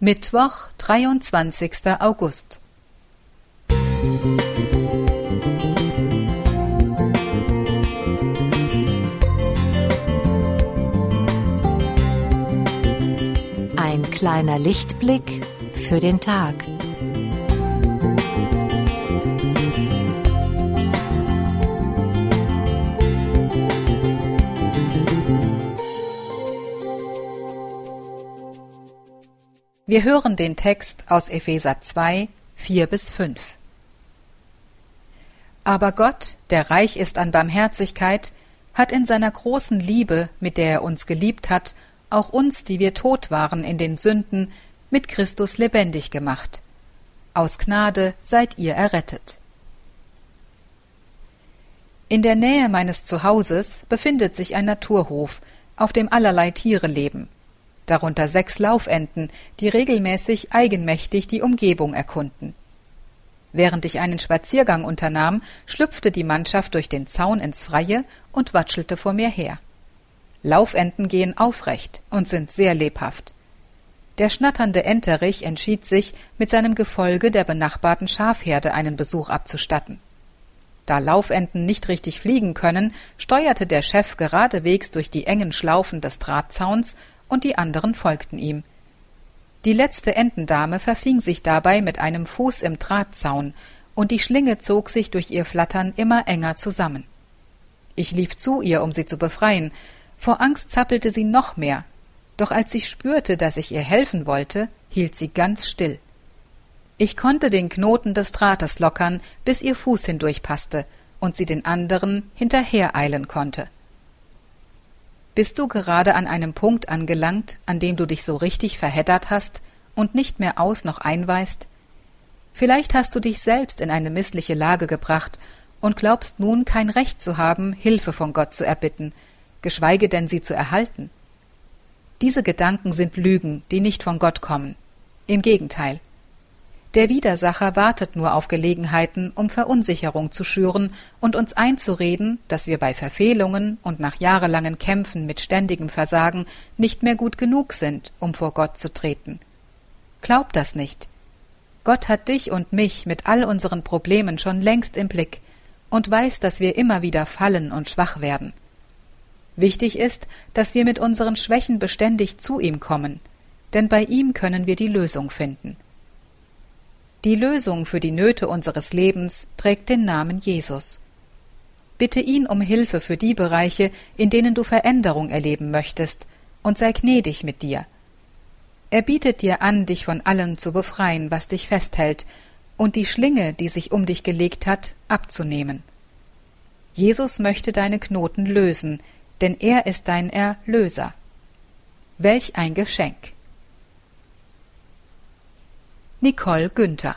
Mittwoch, 23. August. Ein kleiner Lichtblick für den Tag. Wir hören den Text aus Epheser 2, 4 bis 5. Aber Gott, der reich ist an Barmherzigkeit, hat in seiner großen Liebe, mit der er uns geliebt hat, auch uns, die wir tot waren in den Sünden, mit Christus lebendig gemacht. Aus Gnade seid ihr errettet. In der Nähe meines Zuhauses befindet sich ein Naturhof, auf dem allerlei Tiere leben darunter sechs Laufenten, die regelmäßig eigenmächtig die Umgebung erkunden. Während ich einen Spaziergang unternahm, schlüpfte die Mannschaft durch den Zaun ins Freie und watschelte vor mir her. Laufenten gehen aufrecht und sind sehr lebhaft. Der schnatternde Enterich entschied sich, mit seinem Gefolge der benachbarten Schafherde einen Besuch abzustatten. Da Laufenten nicht richtig fliegen können, steuerte der Chef geradewegs durch die engen Schlaufen des Drahtzauns und die anderen folgten ihm. Die letzte Entendame verfing sich dabei mit einem Fuß im Drahtzaun, und die Schlinge zog sich durch ihr Flattern immer enger zusammen. Ich lief zu ihr, um sie zu befreien. Vor Angst zappelte sie noch mehr, doch als sie spürte, dass ich ihr helfen wollte, hielt sie ganz still. Ich konnte den Knoten des Drahtes lockern, bis ihr Fuß hindurchpasste und sie den anderen hinterhereilen konnte. Bist du gerade an einem Punkt angelangt, an dem du dich so richtig verheddert hast und nicht mehr aus noch einweist? Vielleicht hast du dich selbst in eine missliche Lage gebracht und glaubst nun kein Recht zu haben, Hilfe von Gott zu erbitten, geschweige denn sie zu erhalten. Diese Gedanken sind Lügen, die nicht von Gott kommen. Im Gegenteil. Der Widersacher wartet nur auf Gelegenheiten, um Verunsicherung zu schüren und uns einzureden, dass wir bei Verfehlungen und nach jahrelangen Kämpfen mit ständigem Versagen nicht mehr gut genug sind, um vor Gott zu treten. Glaub das nicht. Gott hat dich und mich mit all unseren Problemen schon längst im Blick und weiß, dass wir immer wieder fallen und schwach werden. Wichtig ist, dass wir mit unseren Schwächen beständig zu ihm kommen, denn bei ihm können wir die Lösung finden. Die Lösung für die Nöte unseres Lebens trägt den Namen Jesus. Bitte ihn um Hilfe für die Bereiche, in denen du Veränderung erleben möchtest, und sei gnädig mit dir. Er bietet dir an, dich von allem zu befreien, was dich festhält, und die Schlinge, die sich um dich gelegt hat, abzunehmen. Jesus möchte deine Knoten lösen, denn er ist dein Erlöser. Welch ein Geschenk! Nicole Günther.